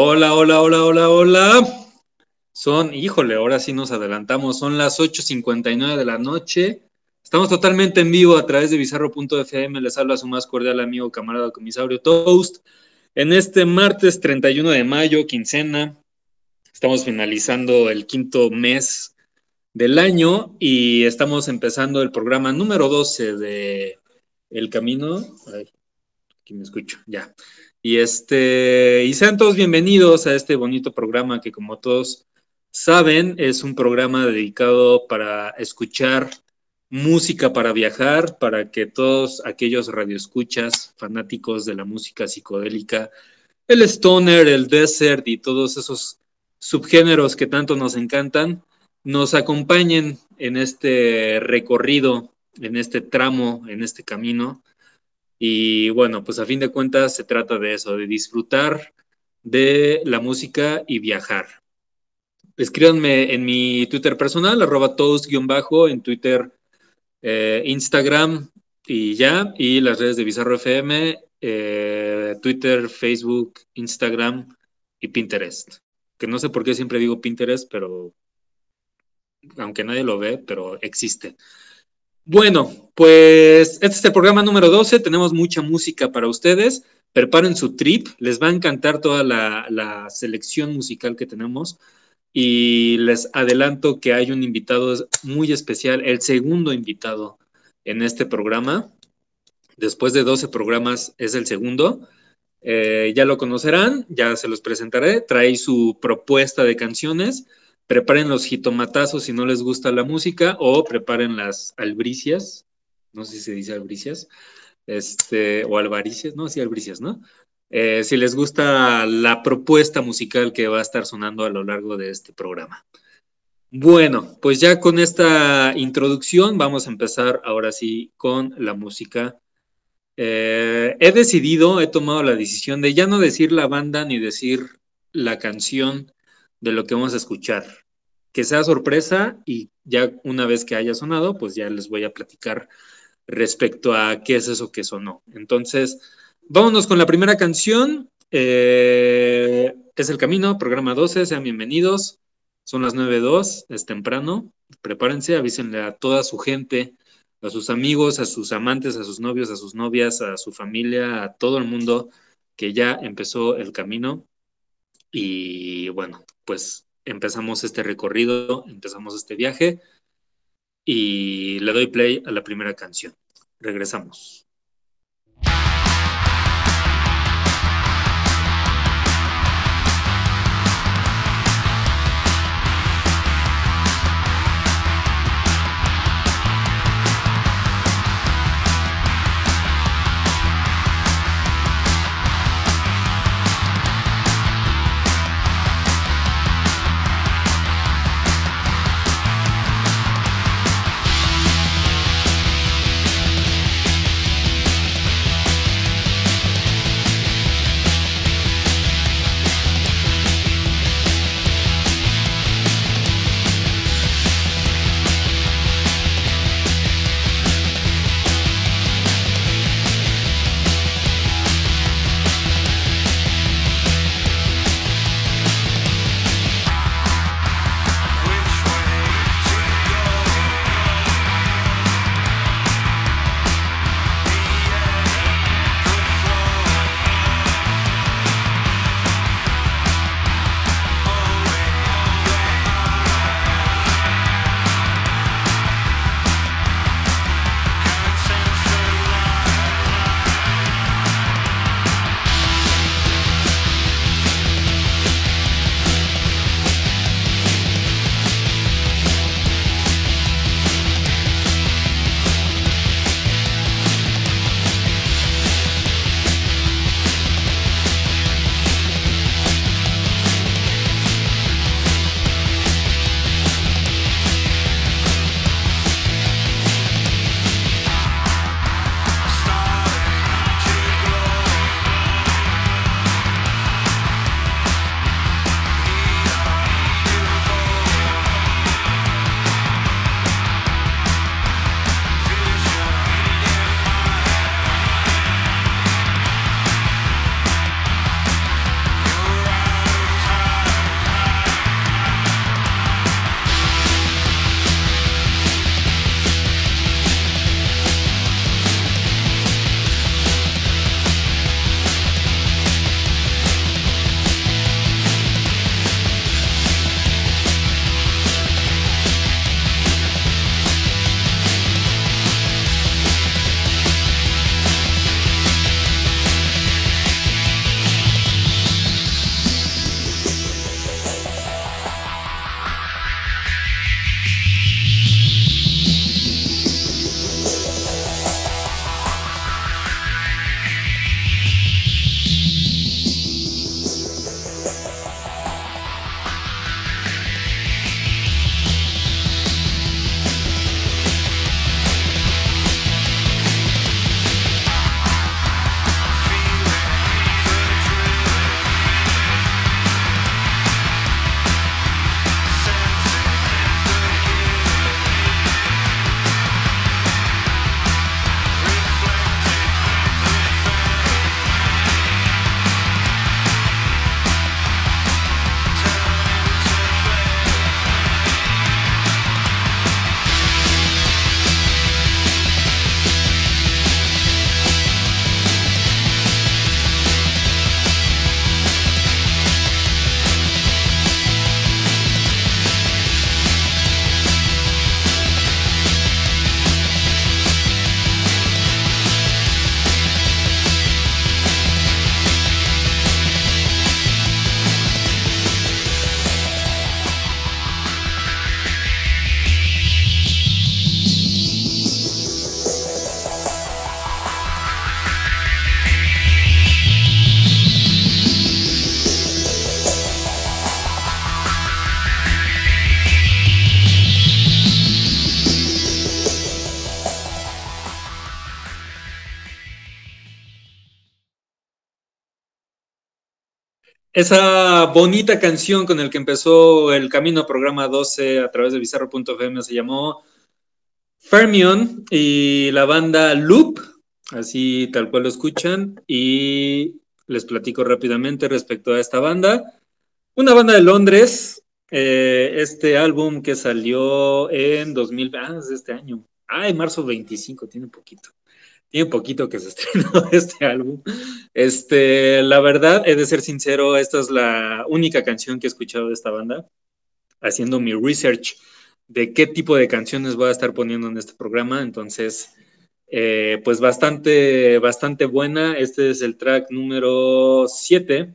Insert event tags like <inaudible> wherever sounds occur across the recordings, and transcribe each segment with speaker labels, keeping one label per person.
Speaker 1: Hola, hola, hola, hola, hola. Son, híjole, ahora sí nos adelantamos, son las 8.59 de la noche. Estamos totalmente en vivo a través de bizarro.fm. Les habla su más cordial amigo, camarada comisario Toast. En este martes 31 de mayo, quincena, estamos finalizando el quinto mes del año y estamos empezando el programa número 12 de El Camino. Ay, aquí me escucho, ya. Y este, y sean todos bienvenidos a este bonito programa que como todos saben, es un programa dedicado para escuchar música para viajar, para que todos aquellos radioescuchas fanáticos de la música psicodélica, el stoner, el desert y todos esos subgéneros que tanto nos encantan, nos acompañen en este recorrido, en este tramo, en este camino. Y bueno, pues a fin de cuentas se trata de eso, de disfrutar de la música y viajar. Escríbanme en mi Twitter personal, arroba toast-bajo, en Twitter, eh, Instagram y ya, y las redes de Bizarro FM, eh, Twitter, Facebook, Instagram y Pinterest. Que no sé por qué siempre digo Pinterest, pero aunque nadie lo ve, pero existe. Bueno, pues este es el programa número 12, tenemos mucha música para ustedes. Preparen su trip, les va a encantar toda la, selección musical que tenemos y les adelanto que hay un invitado muy especial, el segundo invitado en este programa. Después de 12 programas es el segundo. Eh, ya lo conocerán, ya se los presentaré. Trae su propuesta de canciones. Preparen los jitomatazos si no les gusta la música o preparen las albricias. No sé si se dice albricias. Este, o albaricias, no, sí, albricias, ¿no? Eh, si les gusta la propuesta musical que va a estar sonando a lo largo de este programa. Bueno, pues ya con esta introducción vamos a empezar ahora sí con la música. Eh, he decidido, he tomado la decisión de ya no decir la banda ni decir la canción de lo que vamos a escuchar. Que sea sorpresa y ya una vez que haya sonado, pues ya les voy a platicar respecto a qué es eso que sonó. Entonces, Vámonos con la primera canción. Eh, es El Camino, programa 12. Sean bienvenidos. Son las 9.02, es temprano. Prepárense, avísenle a toda su gente, a sus amigos, a sus amantes, a sus novios, a sus novias, a su familia, a todo el mundo que ya empezó el camino. Y bueno, pues empezamos este recorrido, empezamos este viaje y le doy play a la primera canción. Regresamos. Esa bonita canción con el que empezó el camino programa 12 a través de bizarro.fm se llamó Fermion y la banda Loop, así tal cual lo escuchan, y les platico rápidamente respecto a esta banda. Una banda de Londres, eh, este álbum que salió en 2000, ah, es de este año, ah, en marzo 25, tiene poquito tiene poquito que se <laughs> estrenó este álbum. Este, la verdad, he de ser sincero, esta es la única canción que he escuchado de esta banda, haciendo mi research de qué tipo de canciones voy a estar poniendo en este programa. Entonces, eh, pues bastante, bastante buena. Este es el track número 7.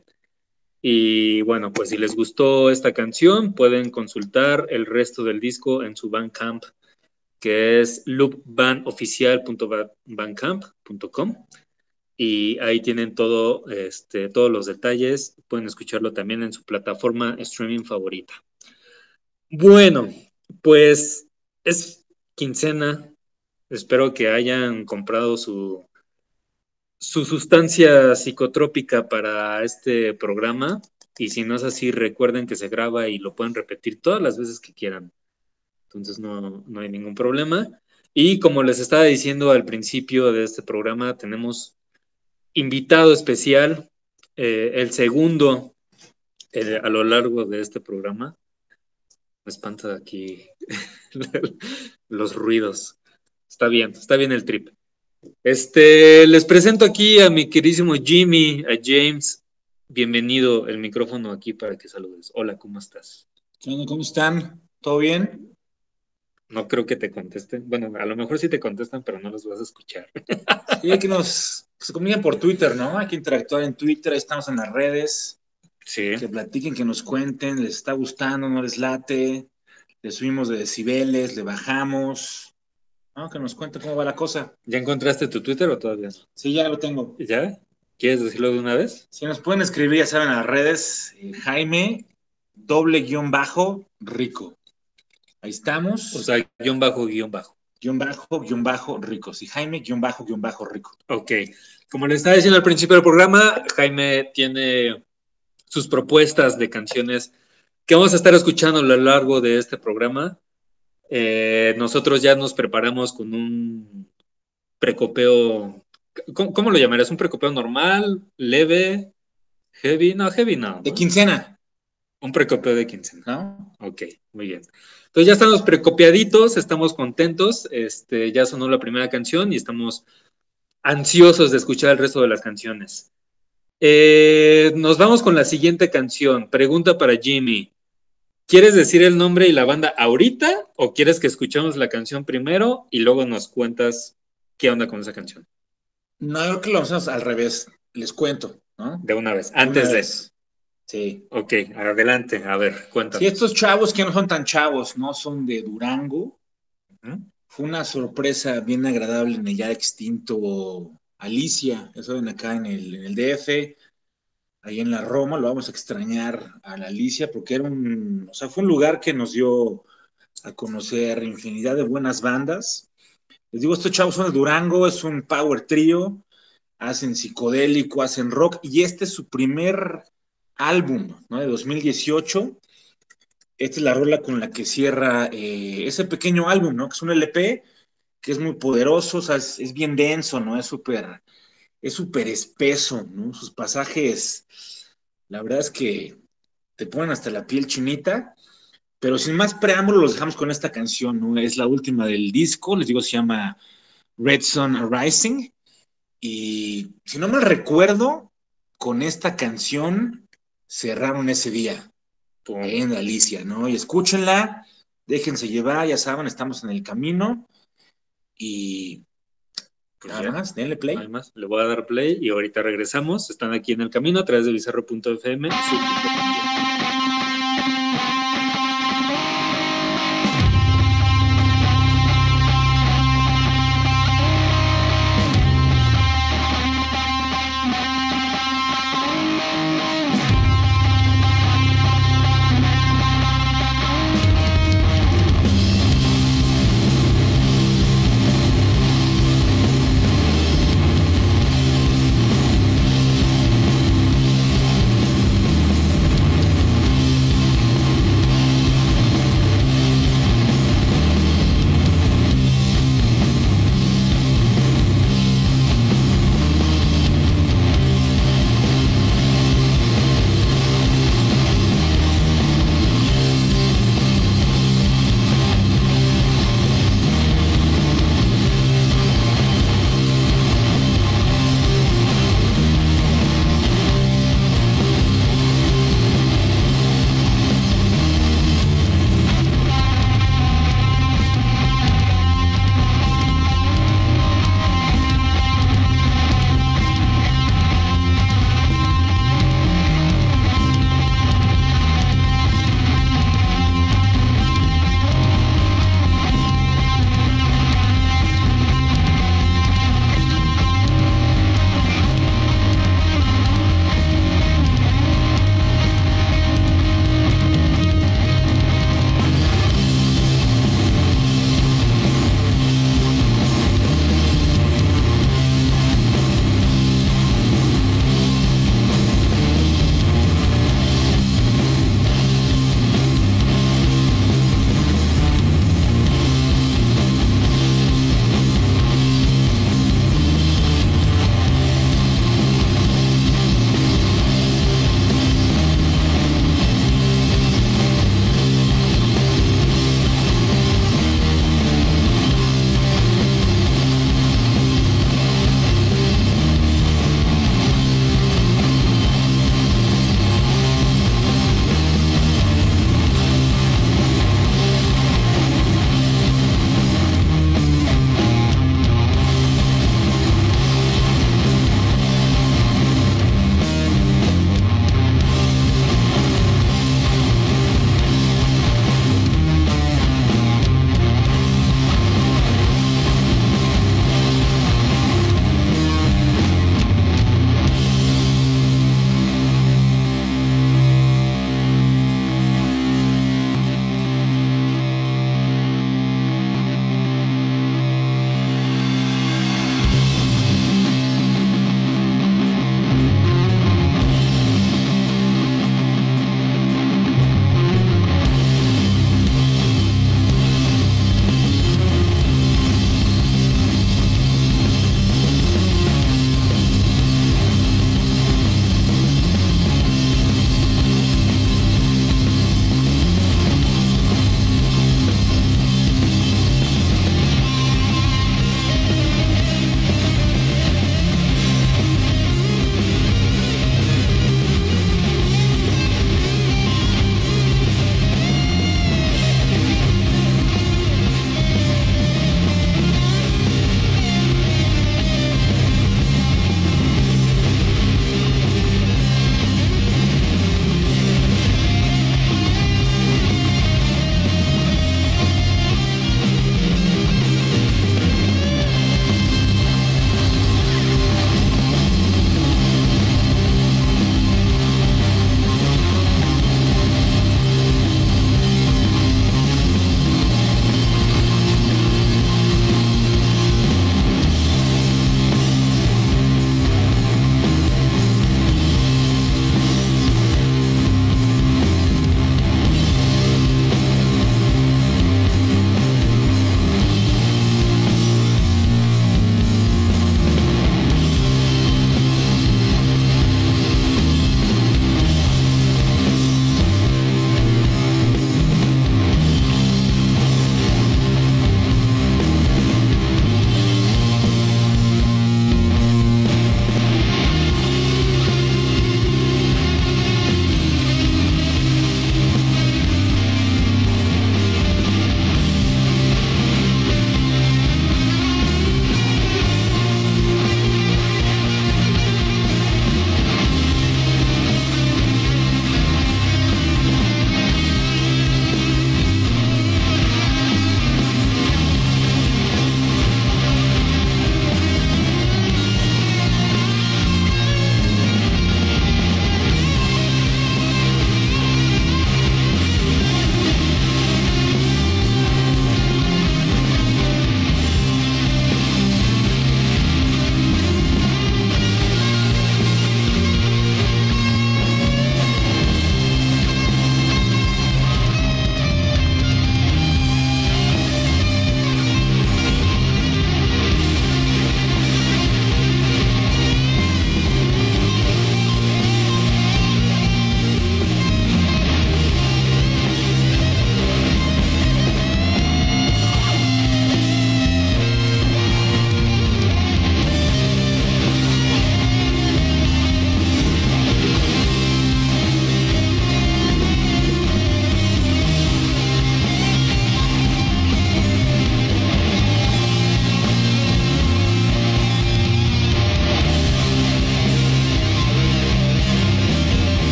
Speaker 1: Y bueno, pues si les gustó esta canción, pueden consultar el resto del disco en su Bandcamp que es loopbandoficial.bandcamp.com y ahí tienen todo, este, todos los detalles. Pueden escucharlo también en su plataforma streaming favorita. Bueno, pues es quincena. Espero que hayan comprado su, su sustancia psicotrópica para este programa. Y si no es así, recuerden que se graba y lo pueden repetir todas las veces que quieran entonces no, hay ningún problema. Y como les estaba diciendo al principio de este programa, tenemos invitado especial, eh, el segundo eh, a lo largo de este programa. Me espanta aquí <laughs> los ruidos. Está bien, está bien el trip. Este, les presento aquí a mi queridísimo Jimmy, a James. Bienvenido el micrófono aquí para que saludes. Hola, ¿cómo estás?
Speaker 2: ¿Cómo están? ¿Todo bien?
Speaker 1: No creo que te contesten. Bueno, a lo mejor sí te contestan, pero no los vas a escuchar. <laughs>
Speaker 2: Sí, hay que nos se comuniquen por Twitter, ¿no? Hay que interactuar en Twitter, estamos en las redes.
Speaker 1: Sí.
Speaker 2: Que platiquen, que nos cuenten, les está gustando, no les late, le subimos de decibeles, le bajamos. ¿no? Que nos cuenten cómo va la cosa.
Speaker 1: ¿Ya encontraste tu Twitter o todavía no?
Speaker 2: Sí, ya lo tengo.
Speaker 1: ¿Ya? ¿Quieres decirlo de una vez?
Speaker 2: Si nos pueden escribir, ya saben, en las redes, eh, Jaime, doble guion bajo, rico. Ahí estamos.
Speaker 1: O sea, guion bajo, guion bajo.
Speaker 2: Guión bajo, guion bajo, rico. Sí, Jaime, guion bajo, guion bajo, rico.
Speaker 1: Ok. Como le estaba diciendo al principio del programa, Jaime tiene sus propuestas de canciones que vamos a estar escuchando a lo largo de este programa. Eh, nosotros ya nos preparamos con un precopeo. ¿Cómo, lo llamarías? ¿Un precopeo normal? ¿Leve? ¿Heavy? No, heavy no.
Speaker 2: De quincena.
Speaker 1: Un precopeo de quincena. ¿No? Ok, muy bien. Entonces ya estamos precopiaditos, estamos contentos, este, ya sonó la primera canción y estamos ansiosos de escuchar el resto de las canciones. Eh, nos vamos con la siguiente canción. Pregunta para Jimmy. ¿Quieres decir el nombre y la banda ahorita o quieres que escuchemos la canción primero y luego nos cuentas qué onda con esa canción?
Speaker 2: No, creo que lo hacemos al revés. Les cuento, ¿no?
Speaker 1: De una vez, antes de. Sí. Ok, adelante, a ver, cuéntame.
Speaker 2: Sí, estos chavos que no son tan chavos, ¿no? Son de Durango. Fue una sorpresa bien agradable en el ya extinto Alicia, eso ven acá en el, en el DF, ahí en la Roma, lo vamos a extrañar a la Alicia porque era un, o sea, fue un lugar que nos dio a conocer infinidad de buenas bandas. Les digo, estos chavos son de Durango, es un power trio, hacen psicodélico, hacen rock, y este es su primer álbum ¿no? de 2018. Esta es la rola con la que cierra eh, ese pequeño álbum, ¿no? Que es un LP que es muy poderoso, o sea, es, bien denso, ¿no? Es súper, es súper espeso, ¿no? Sus pasajes, la verdad es que te ponen hasta la piel chinita, pero sin más preámbulo los dejamos con esta canción, ¿no? Es la última del disco, les digo, se llama Red Sun Rising, y si no me recuerdo, con esta canción cerraron ese día en Alicia, ¿no? Y escúchenla, déjense llevar, ya saben, estamos en el camino y
Speaker 1: pues nada más, denle play. Nada más, le voy a dar play y ahorita regresamos. Están aquí en el camino a través de bizarro.fm.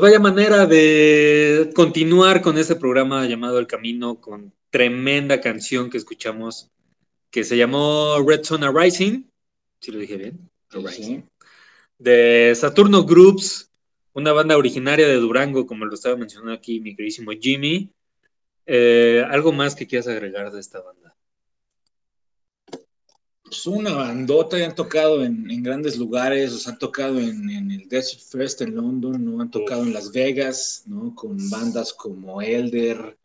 Speaker 1: Pues vaya manera de continuar con este programa llamado El Camino con tremenda canción que escuchamos que se llamó Red Zone Rising. Si lo dije bien. De Saturno Groups, una banda originaria de Durango, como lo estaba mencionando aquí mi queridísimo Jimmy. Eh, ¿Algo más que quieras agregar de esta banda?
Speaker 2: Es una bandota, y han tocado en, grandes lugares, os han tocado en, el Desert Fest en London, ¿no? Han tocado en Las Vegas, ¿no? Con bandas como Elder,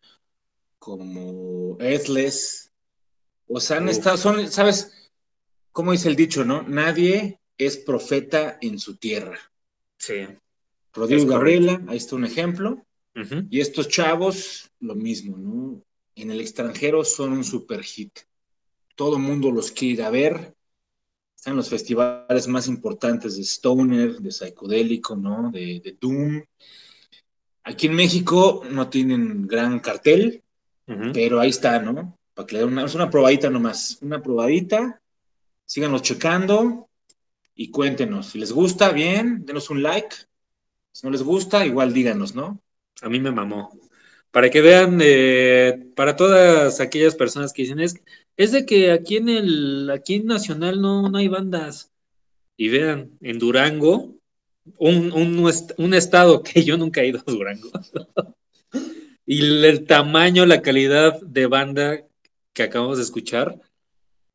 Speaker 2: como Ethless. O sea, han estado, son, ¿sabes? ¿Cómo dice el dicho, no? Nadie es profeta en su tierra.
Speaker 1: Sí.
Speaker 2: Rodrigo Gabriela, ahí está un ejemplo. Y estos chavos, lo mismo, ¿no? En el extranjero son un super hit todo mundo los quiere ir a ver. Están los festivales más importantes de Stoner, de Psicodélico, ¿no? De, Doom. Aquí en México no tienen gran cartel, pero ahí está, ¿no? Para que le den una, es una probadita nomás, una probadita. Síganos checando y cuéntenos. Si les gusta, bien, denos un like. Si no les gusta, igual díganos, ¿no?
Speaker 1: A mí me mamó. Para que vean, eh, para todas aquellas personas que dicen, es, es de que aquí en el, aquí en Nacional no, no hay bandas. Y vean, en Durango, un, un, estado <laughs> que yo nunca he ido a Durango. <laughs> y el, tamaño, la calidad de banda que acabamos de escuchar.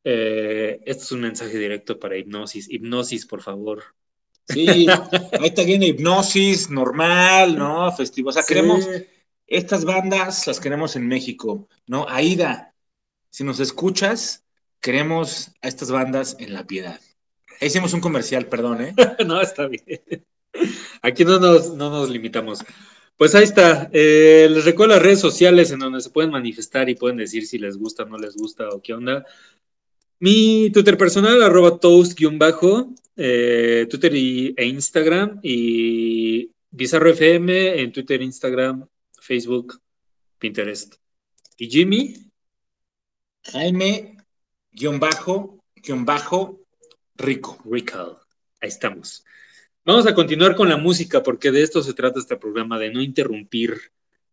Speaker 1: Eh, esto es un mensaje directo para hipnosis. Hipnosis, por favor.
Speaker 2: Sí, ahí está bien hipnosis, normal, ¿no? Festivo. O sea, queremos, estas bandas las queremos en México, ¿no? Aida, si nos escuchas, queremos a estas bandas en la piedad. hicimos un comercial, perdón, ¿eh? <laughs>
Speaker 1: no, está bien. Aquí no nos, no nos limitamos. Pues ahí está. Eh, les recuerdo las redes sociales en donde se pueden manifestar y pueden decir si les gusta, no les gusta o qué onda. Mi Twitter personal, arroba toast-bajo, eh, Twitter e Instagram, y Bizarro FM en Twitter, Instagram, Facebook, Pinterest. ¿Y Jimmy?
Speaker 2: Jaime, guion bajo, guion bajo, Rico.
Speaker 1: Rico. Ahí estamos. Vamos a continuar con la música porque de esto se trata este programa, de no interrumpir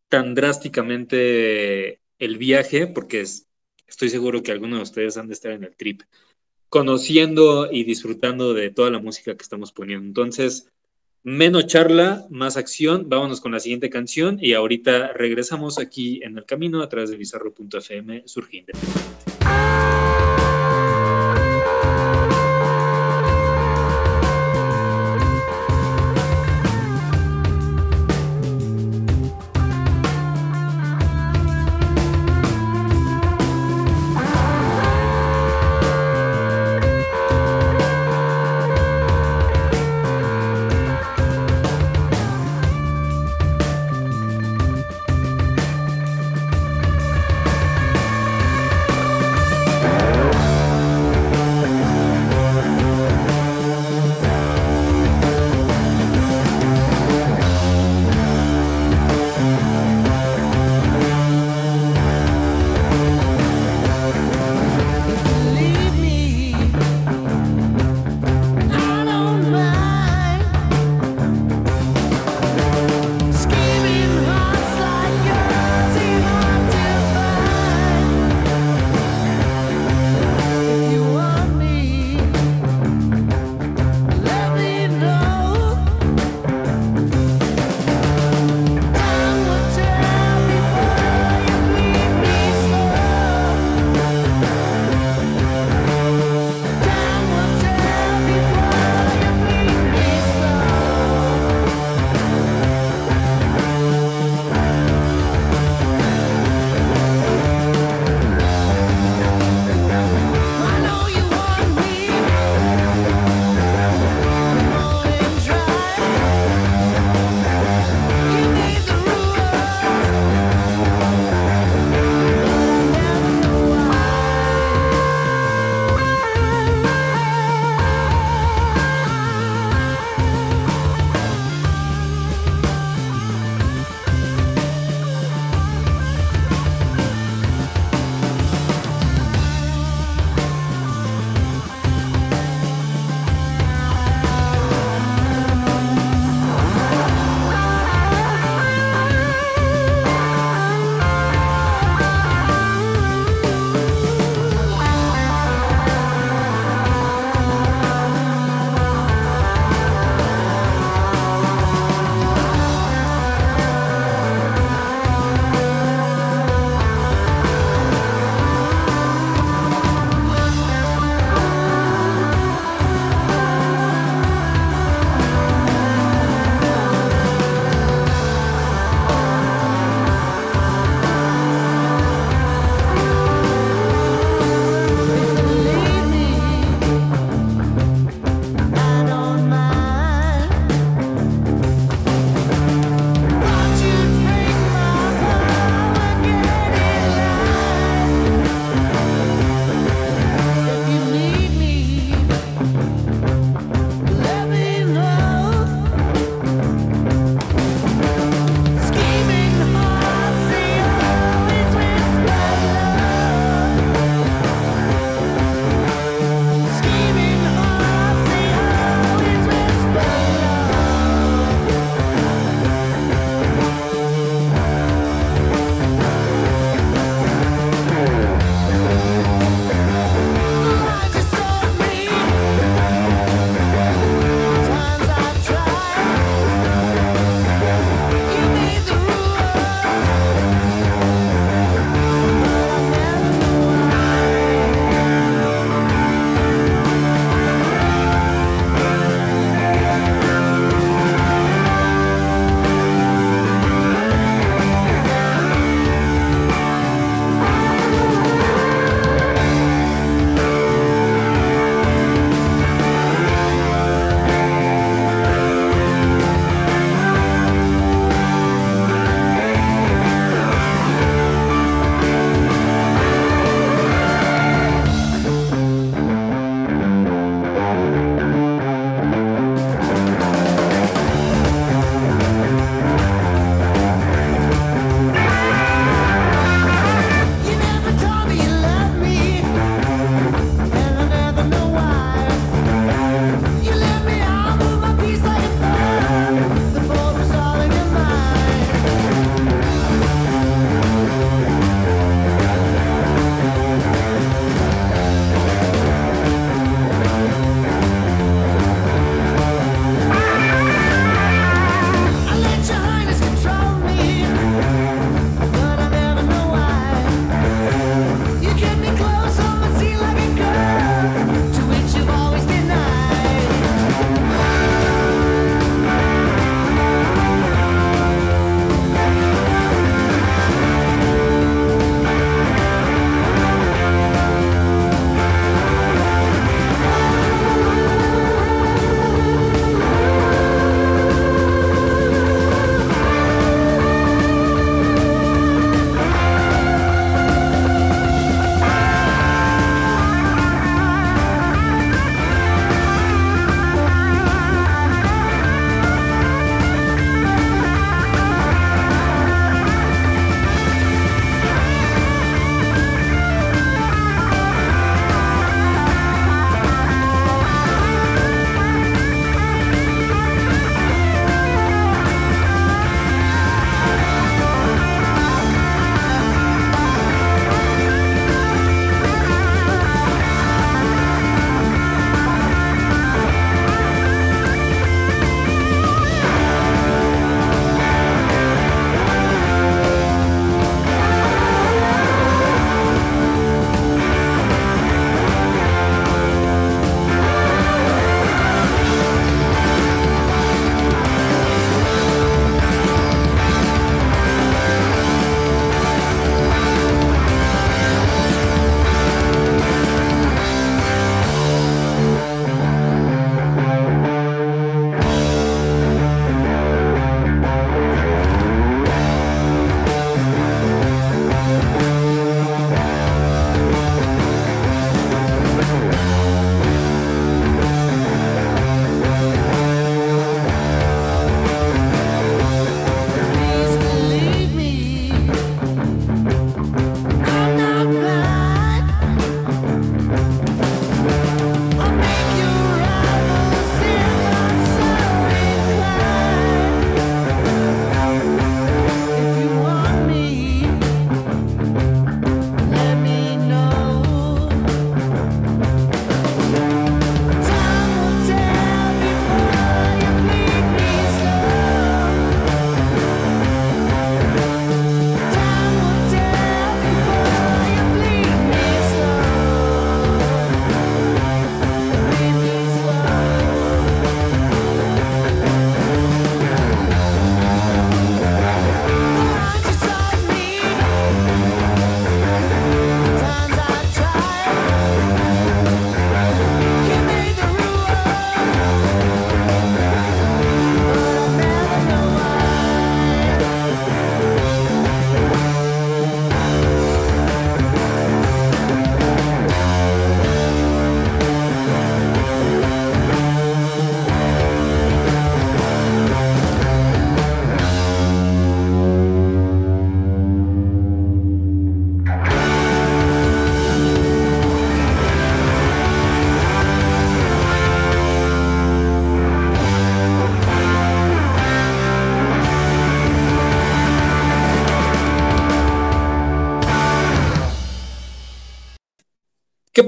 Speaker 1: tan drásticamente el viaje, porque estoy seguro que algunos de ustedes han de estar en el trip, conociendo y disfrutando de toda la música que estamos poniendo. Entonces, menos charla, más acción. Vámonos con la siguiente canción y ahorita regresamos aquí en el camino a través de bizarro.fm surgiendo.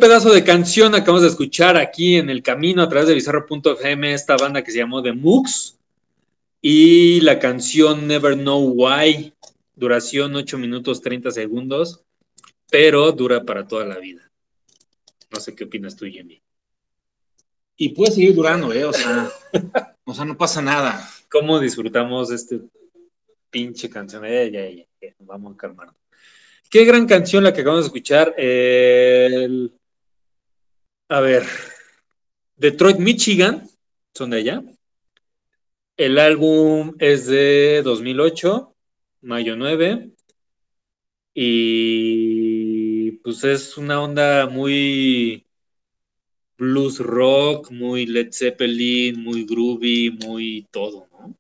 Speaker 1: Pedazo de canción acabamos de escuchar aquí en el camino a través de Bizarro.fm? Esta banda que se llamó The Mooks. Y la canción Never Know Why. Duración 8 minutos 30 segundos. Pero dura para toda la vida. No sé qué opinas tú, Jimmy.
Speaker 2: Y puede seguir durando, ¿eh? O sea, <laughs> o sea, no pasa nada.
Speaker 1: ¿Cómo disfrutamos este pinche canción? Eh, ya, ya, ya, vamos a calmarnos. Qué gran canción la que acabamos de escuchar. El... A ver, Detroit, Michigan, son de allá. El álbum es de 2008, mayo 9. Y pues es una onda muy blues rock, muy Led Zeppelin, muy groovy, muy todo, ¿no?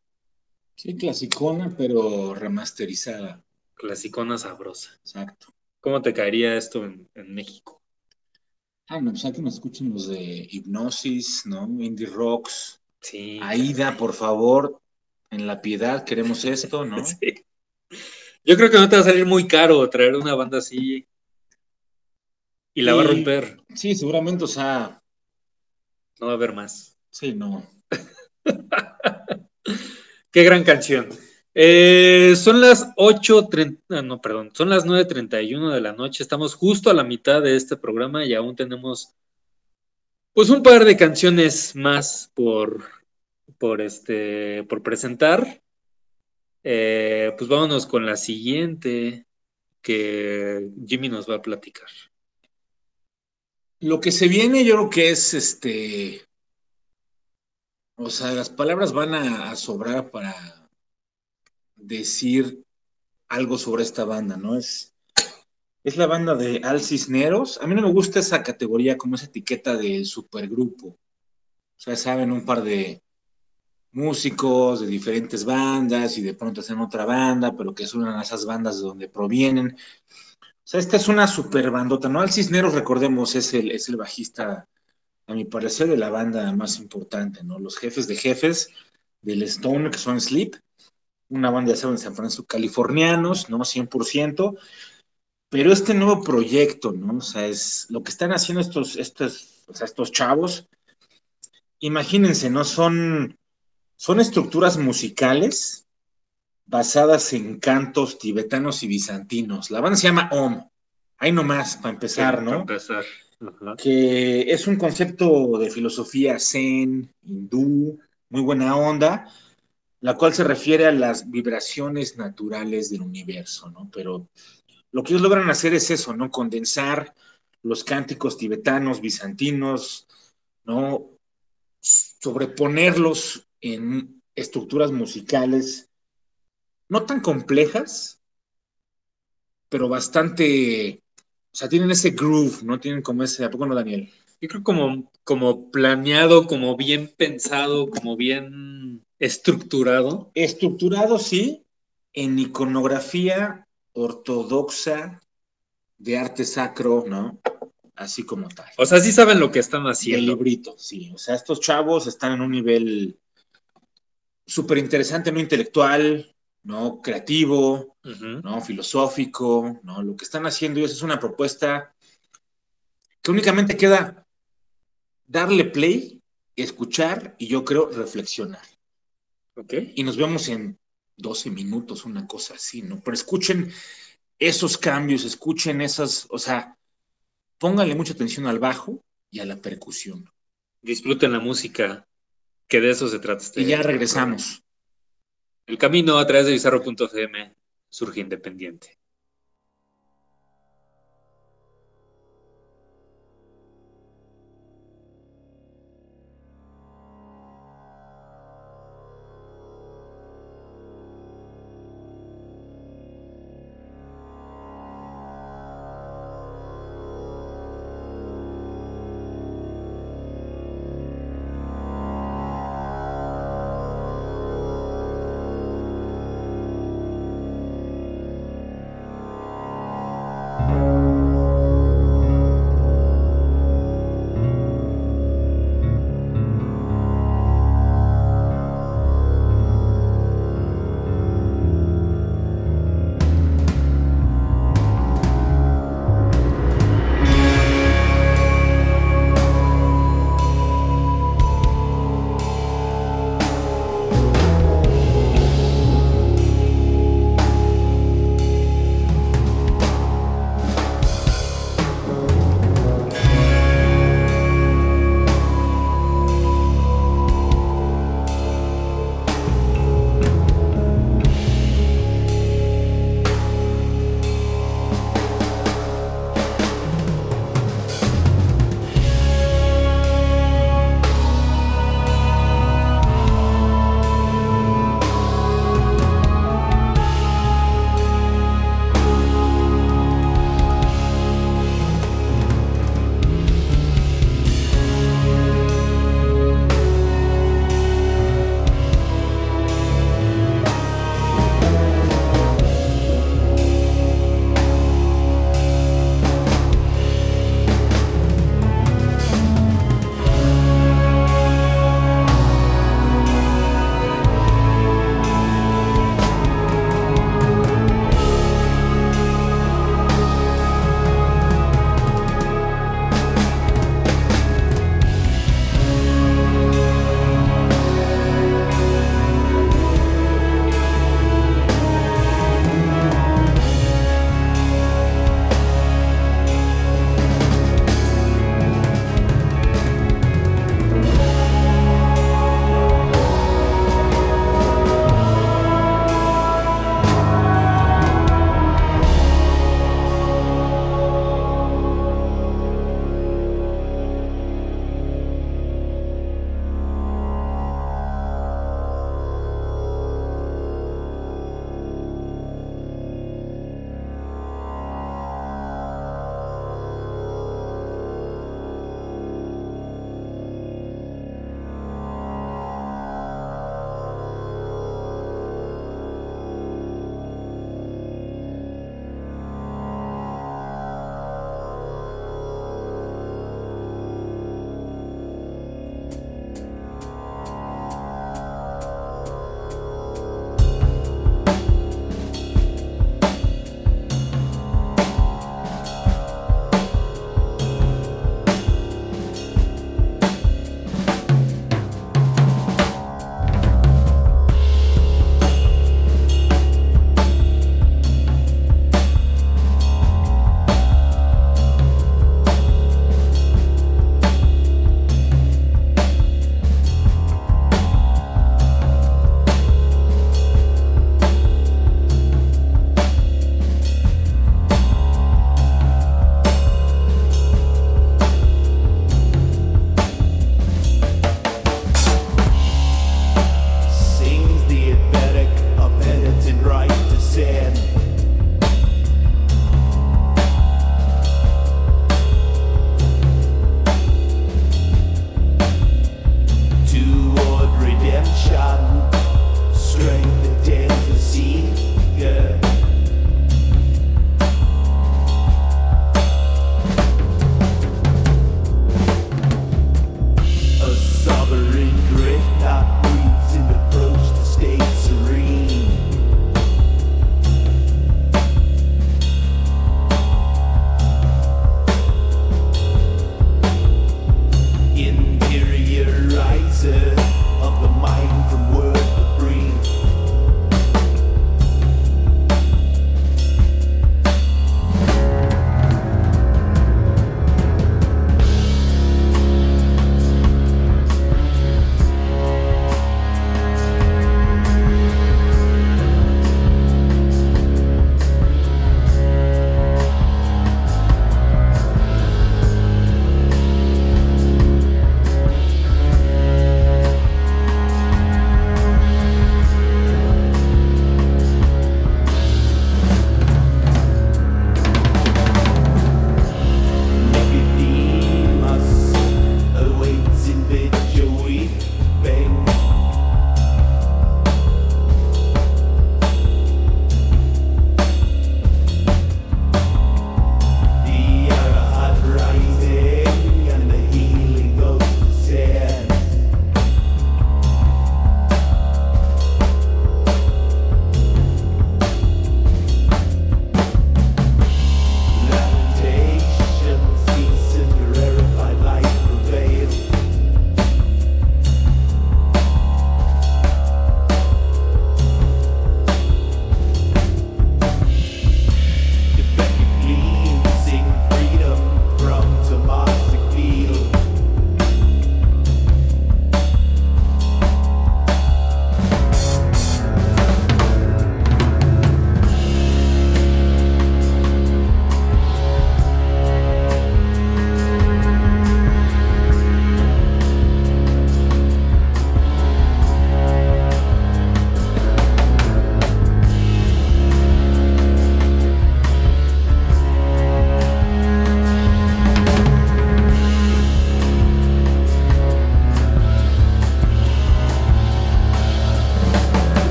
Speaker 2: Sí, clasicona, pero remasterizada.
Speaker 1: Clasicona sabrosa.
Speaker 2: Exacto.
Speaker 1: ¿Cómo te caería esto en, México?
Speaker 2: Ah, no, pues que me escuchen los de Hipnosis, ¿no? Indie Rocks.
Speaker 1: Sí.
Speaker 2: Aida, por favor, en la piedad queremos esto, ¿no? <laughs> sí.
Speaker 1: Yo creo que no te va a salir muy caro traer una banda así y la va a romper.
Speaker 2: Sí, seguramente, o sea,
Speaker 1: no va a haber más.
Speaker 2: Sí, no. <laughs>
Speaker 1: Qué gran canción. Eh, son las 8.30, ah, no, perdón, son las 9.31 de la noche. Estamos justo a la mitad de este programa y aún tenemos pues un par de canciones más por, por, este, por presentar. Eh, pues vámonos con la siguiente que Jimmy nos va a platicar.
Speaker 2: Lo que se viene, yo creo que es este. O sea, las palabras van a, sobrar para decir algo sobre esta banda, ¿no? Es, es la banda de Al Cisneros. A mí no me gusta esa categoría como esa etiqueta del supergrupo. O sea, saben, un par de músicos de diferentes bandas y de pronto hacen otra banda, pero que son a esas bandas de donde provienen sea, esta es una super bandota, ¿no? Al Cisneros, recordemos, es el, es el bajista, a mi parecer, de la banda más importante, ¿no? Los jefes de jefes del Stone, que son Sleep, una banda de San Francisco, californianos, ¿no? 100%. Pero este nuevo proyecto, ¿no? O sea, es lo que están haciendo estos, estos, o sea, estos chavos. Imagínense, ¿no? Son, son estructuras musicales basadas en cantos tibetanos y bizantinos. La banda se llama Om. Ahí nomás, para empezar, ¿no?
Speaker 1: Para empezar.
Speaker 2: Que es un concepto de filosofía zen, hindú, muy buena onda, la cual se refiere a las vibraciones naturales del universo, ¿no? Pero lo que ellos logran hacer es eso, ¿no? Condensar los cánticos tibetanos, bizantinos, ¿no? Sobreponerlos en estructuras musicales no tan complejas, pero bastante, o sea, tienen ese groove, ¿no? Tienen como ese, ¿a poco no, Daniel?
Speaker 1: Yo creo como, como planeado, como bien pensado, como bien estructurado.
Speaker 2: Estructurado, sí, en iconografía ortodoxa de arte sacro, ¿no? Así como tal.
Speaker 1: O sea, sí saben lo que están haciendo.
Speaker 2: El librito, sí. O sea, estos chavos están en un nivel súper interesante, no intelectual, ¿no? Creativo, ¿no? Filosófico, ¿no? Lo que están haciendo ellos es una propuesta que únicamente queda darle play, escuchar y yo creo reflexionar.
Speaker 1: ¿Ok?
Speaker 2: Y nos vemos en 12 minutos, una cosa así, ¿no? Pero escuchen esos cambios, escuchen esas, o sea, pónganle mucha atención al bajo y a la percusión.
Speaker 1: Disfruten la música, que de eso se trata. Este
Speaker 2: y ya regresamos.
Speaker 1: El camino a través de bizarro.fm surge independiente.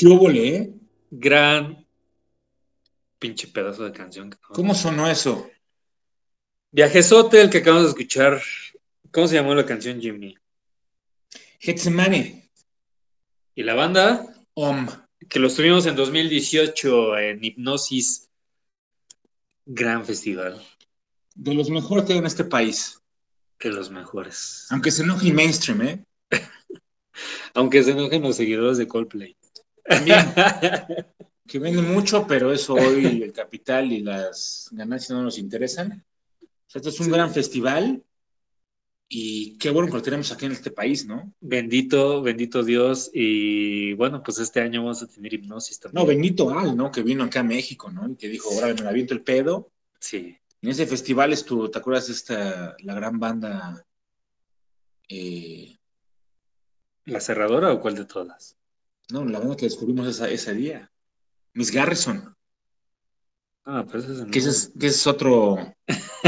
Speaker 2: ¿Qué hubo, eh?
Speaker 1: Gran pinche pedazo de canción.
Speaker 2: ¿Cómo sonó eso?
Speaker 1: Viajesote, el que acabamos de escuchar. ¿Cómo se llamó la canción, Jimmy?
Speaker 2: Getsemane.
Speaker 1: ¿Y la banda?
Speaker 2: Om.
Speaker 1: Que los tuvimos en 2018 en Hipnosis. Gran festival.
Speaker 2: De los mejores que hay en este país.
Speaker 1: Que los mejores.
Speaker 2: Aunque se enoje el mainstream, ¿eh? <laughs>
Speaker 1: Aunque se enojen los seguidores de Coldplay.
Speaker 2: También. <laughs> que venden mucho, pero eso hoy el capital y las ganancias no nos interesan. O sea, este es un gran festival y qué bueno que lo tenemos aquí en este país, ¿no?
Speaker 1: Bendito, bendito Dios. Y bueno, pues este año vamos a tener hipnosis también.
Speaker 2: No, bendito Al, ¿no? Que vino acá a México, ¿no? Y que dijo, ahora me aviento el pedo.
Speaker 1: Sí.
Speaker 2: En ese festival estuvo, ¿te acuerdas esta, la gran banda? Eh,
Speaker 1: ¿La cerradora o cuál de todas?
Speaker 2: No, la banda que descubrimos esa, ese día. Miss Garrison.
Speaker 1: Ah, pues ese
Speaker 2: es, que ese es, que es otro,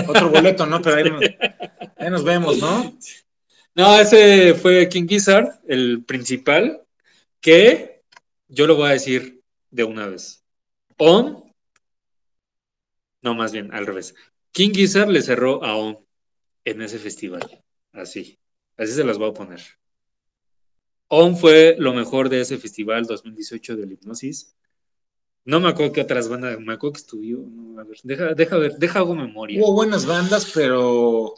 Speaker 2: otro boleto, ¿no? Pero ahí, nos vemos, ¿no?
Speaker 1: No, ese fue King Gizzard, el principal, que yo lo voy a decir de una vez. On, no, más bien, al revés. King Gizzard le cerró a On en ese festival. Así, así se las voy a poner. On fue lo mejor de ese festival 2018 del hipnosis. No me acuerdo qué otras bandas, me acuerdo que estudió. a ver, deja, deja ver, deja hago memoria.
Speaker 2: Hubo buenas bandas, pero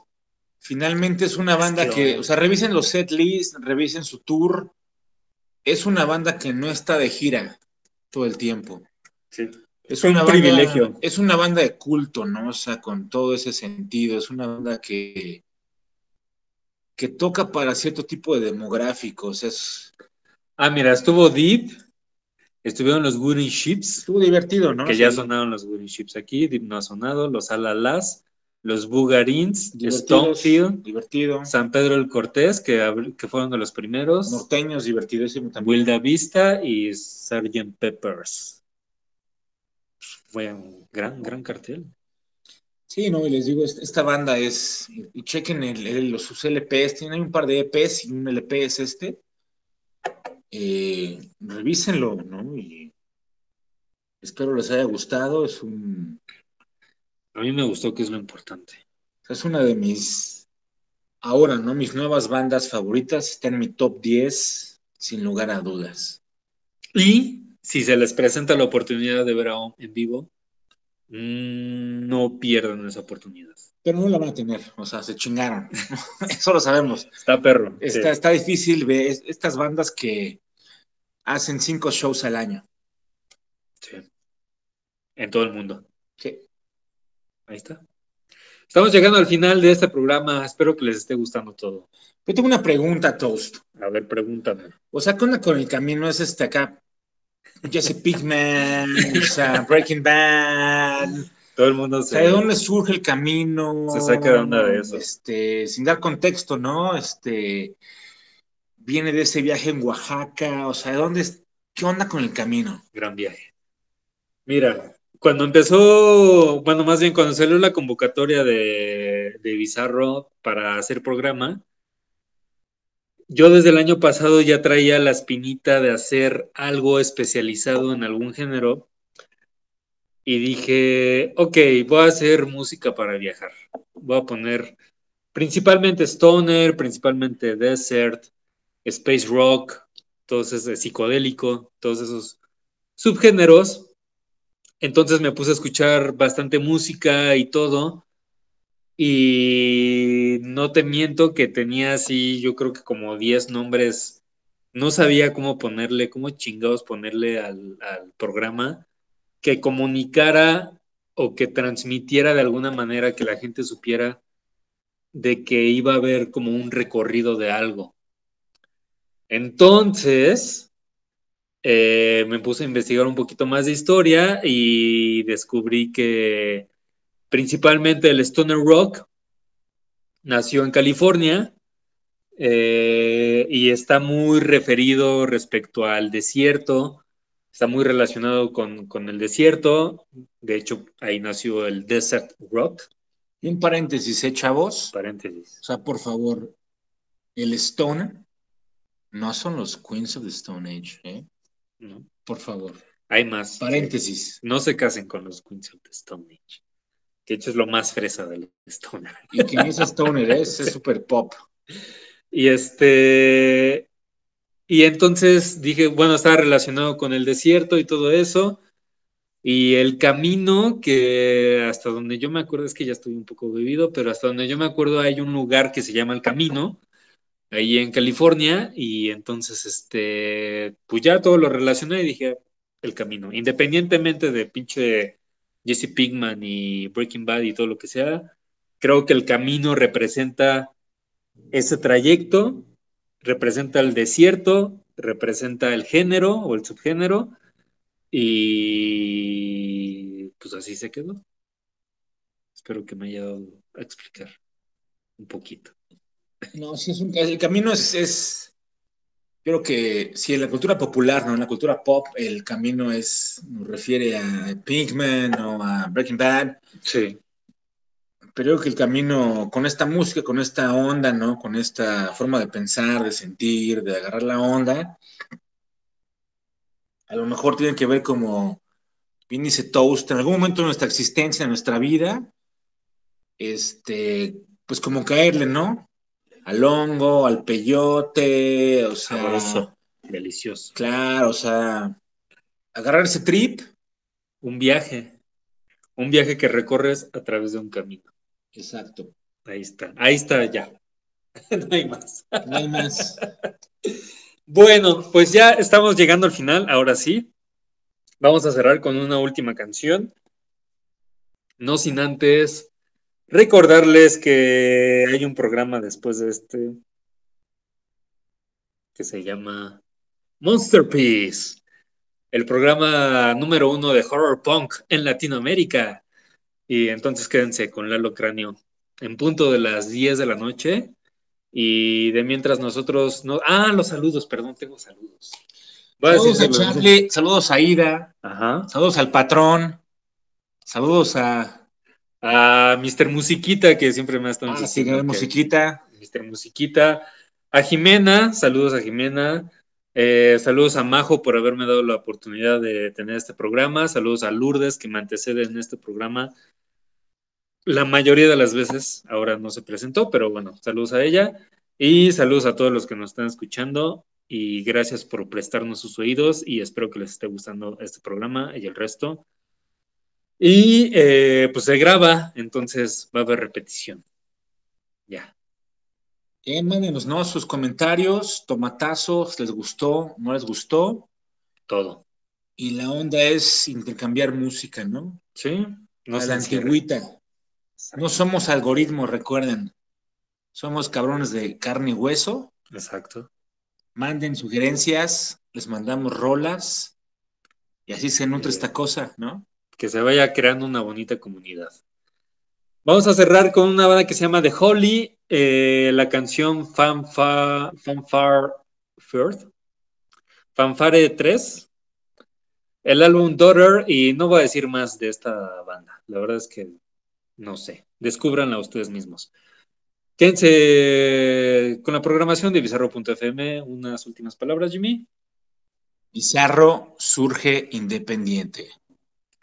Speaker 2: finalmente es una banda que, o sea, revisen los set lists, revisen su tour. Es una banda que no está de gira todo el tiempo.
Speaker 1: Sí.
Speaker 2: Es un privilegio. Es una banda de culto, ¿no? O sea, con todo ese sentido. Es una banda que, que toca para cierto tipo de demográficos. Es...
Speaker 1: Ah, mira, estuvo Deep, estuvieron los Wooden Ships.
Speaker 2: Estuvo divertido, ¿no?
Speaker 1: Que ya sonaron los Wooden Ships aquí, Deep no ha sonado, los Alalas, los Bugarins, Stonefield,
Speaker 2: divertido.
Speaker 1: San Pedro el Cortés, que, que fueron de los primeros.
Speaker 2: Norteños, divertidísimo también.
Speaker 1: Wilda Vista y Sgt. Peppers. Fue un gran, gran cartel.
Speaker 2: Sí, no, y les digo, esta banda es, y chequen el, los, sus LPs, tienen un par de EPs y un LP es este. Eh, revísenlo, ¿no? Y espero les haya gustado. Es un.
Speaker 1: A mí me gustó, que es lo importante.
Speaker 2: Es una de mis. Ahora, ¿no? Mis nuevas bandas favoritas. Está en mi top 10, sin lugar a dudas.
Speaker 1: Y si se les presenta la oportunidad de ver a en vivo, no pierdan esa oportunidad.
Speaker 2: Pero no la van a tener, o sea, se chingaron. <laughs> Eso lo sabemos.
Speaker 1: Está perro.
Speaker 2: Está, está difícil ver estas bandas que hacen cinco shows al año.
Speaker 1: Sí. En todo el mundo.
Speaker 2: Sí.
Speaker 1: Ahí está. Estamos llegando al final de este programa. Espero que les esté gustando todo.
Speaker 2: Yo tengo una pregunta, Toast.
Speaker 1: A ver, pregúntame.
Speaker 2: O sea, con, con el camino es este acá Jesse Pigman, Breaking Bad.
Speaker 1: Todo el mundo
Speaker 2: se. ¿De dónde surge el camino?
Speaker 1: Se saca de onda de eso.
Speaker 2: Este, sin dar contexto, ¿no? Este. Viene de ese viaje en Oaxaca, o sea, ¿de dónde ¿Qué onda con el camino?
Speaker 1: Gran viaje. Mira, cuando empezó, bueno, más bien cuando salió la convocatoria de, de Bizarro para hacer programa, yo desde el año pasado ya traía la espinita de hacer algo especializado en algún género y dije, ok, voy a hacer música para viajar. Voy a poner principalmente stoner, principalmente desert, space rock, todos esos psicodélico, todos esos subgéneros. Entonces me puse a escuchar bastante música y todo y no te miento que tenía así, yo creo que como 10 nombres. No sabía cómo ponerle, cómo chingados ponerle al, programa que comunicara o que transmitiera de alguna manera que la gente supiera de que iba a haber como un recorrido de algo. Entonces, eh, me puse a investigar un poquito más de historia y descubrí que principalmente el Stoner Rock, nació en California eh, y está muy referido respecto al desierto, está muy relacionado con, el desierto, de hecho ahí nació el Desert Rock.
Speaker 2: Un paréntesis, ¿eh, chavos?
Speaker 1: Paréntesis.
Speaker 2: O sea, por favor, el Stoner no son los Queens of the Stone Age, ¿eh?
Speaker 1: ¿no?
Speaker 2: Por favor.
Speaker 1: Hay más.
Speaker 2: Paréntesis.
Speaker 1: No se casen con los Queens of the Stone Age. Que hecho es lo más fresa del <laughs> Stoner.
Speaker 2: Y que es Stoner es, es super pop.
Speaker 1: Y este. Y entonces dije, bueno, estaba relacionado con el desierto y todo eso. Y el camino que hasta donde yo me acuerdo, es que ya estoy un poco bebido, pero hasta donde yo me acuerdo hay un lugar que se llama El Camino, ahí en California, y entonces, este, pues ya todo lo relacioné y dije, El Camino, independientemente de pinche Jesse Pigman y Breaking Bad y todo lo que sea, creo que El Camino representa ese trayecto, representa el desierto, representa el género o el subgénero, y pues así se quedó. Espero que me haya dado a explicar un poquito.
Speaker 2: No, sí, es un, el camino es, es, creo que si en la cultura popular, ¿no? En la cultura pop, el camino es, nos refiere a Pinkman o a Breaking Bad.
Speaker 1: Sí.
Speaker 2: Pero creo que el camino, con esta música, con esta onda, ¿no? Con esta forma de pensar, de sentir, de agarrar la onda, a lo mejor tiene que ver como, bien dice Toast, en algún momento de nuestra existencia, de nuestra vida, este, pues como caerle, ¿no? Al hongo, al peyote, o sea.
Speaker 1: Sabroso, delicioso.
Speaker 2: Claro, o sea, agarrar ese trip.
Speaker 1: Un viaje, un viaje que recorres a través de un camino.
Speaker 2: Exacto.
Speaker 1: Ahí está, ahí está ya. <laughs> no hay más.
Speaker 2: No hay más.
Speaker 1: Bueno, pues ya estamos llegando al final, ahora sí. Vamos a cerrar con una última canción. No sin antes recordarles que hay un programa después de este que se llama Monster Peace, el programa número uno de horror punk en Latinoamérica. Y entonces quédense con Lalo Cráneo en punto de las 10 de la noche y de mientras nosotros no. Ah, los saludos, perdón, tengo saludos.
Speaker 2: saludos a, Charlie, saludos a Ida,
Speaker 1: Ajá.
Speaker 2: saludos al patrón, saludos a.
Speaker 1: A Mr. Musiquita, que siempre me ha estado
Speaker 2: ah, sí, Musiquita.
Speaker 1: Mr. Musiquita. A Jimena, saludos a Jimena. Eh, saludos a Majo por haberme dado la oportunidad de tener este programa. Saludos a Lourdes, que me antecede en este programa la mayoría de las veces ahora no se presentó, pero bueno, saludos a ella y saludos a todos los que nos están escuchando y gracias por prestarnos sus oídos y espero que les esté gustando este programa y el resto. Y eh, pues se graba, entonces va a haber repetición. Ya.
Speaker 2: Eh, mándenos, ¿no? Sus comentarios, tomatazos, ¿les gustó? ¿No les gustó?
Speaker 1: Todo.
Speaker 2: Y la onda es intercambiar música, ¿no?
Speaker 1: Sí.
Speaker 2: No a la antigüita. No somos algoritmos, recuerden. Somos cabrones de carne y hueso.
Speaker 1: Exacto.
Speaker 2: Manden sugerencias, les mandamos rolas y así se nutre esta cosa, ¿no?
Speaker 1: Que se vaya creando una bonita comunidad. Vamos a cerrar con una banda que se llama The Holly, eh, la canción Fanfare First, Fanfare 3, el álbum Daughter, y no voy a decir más de esta banda. La verdad es que no sé, descúbranla ustedes mismos. Con la programación de Bizarro.fm. Unas últimas palabras, Jimmy.
Speaker 2: Bizarro surge independiente.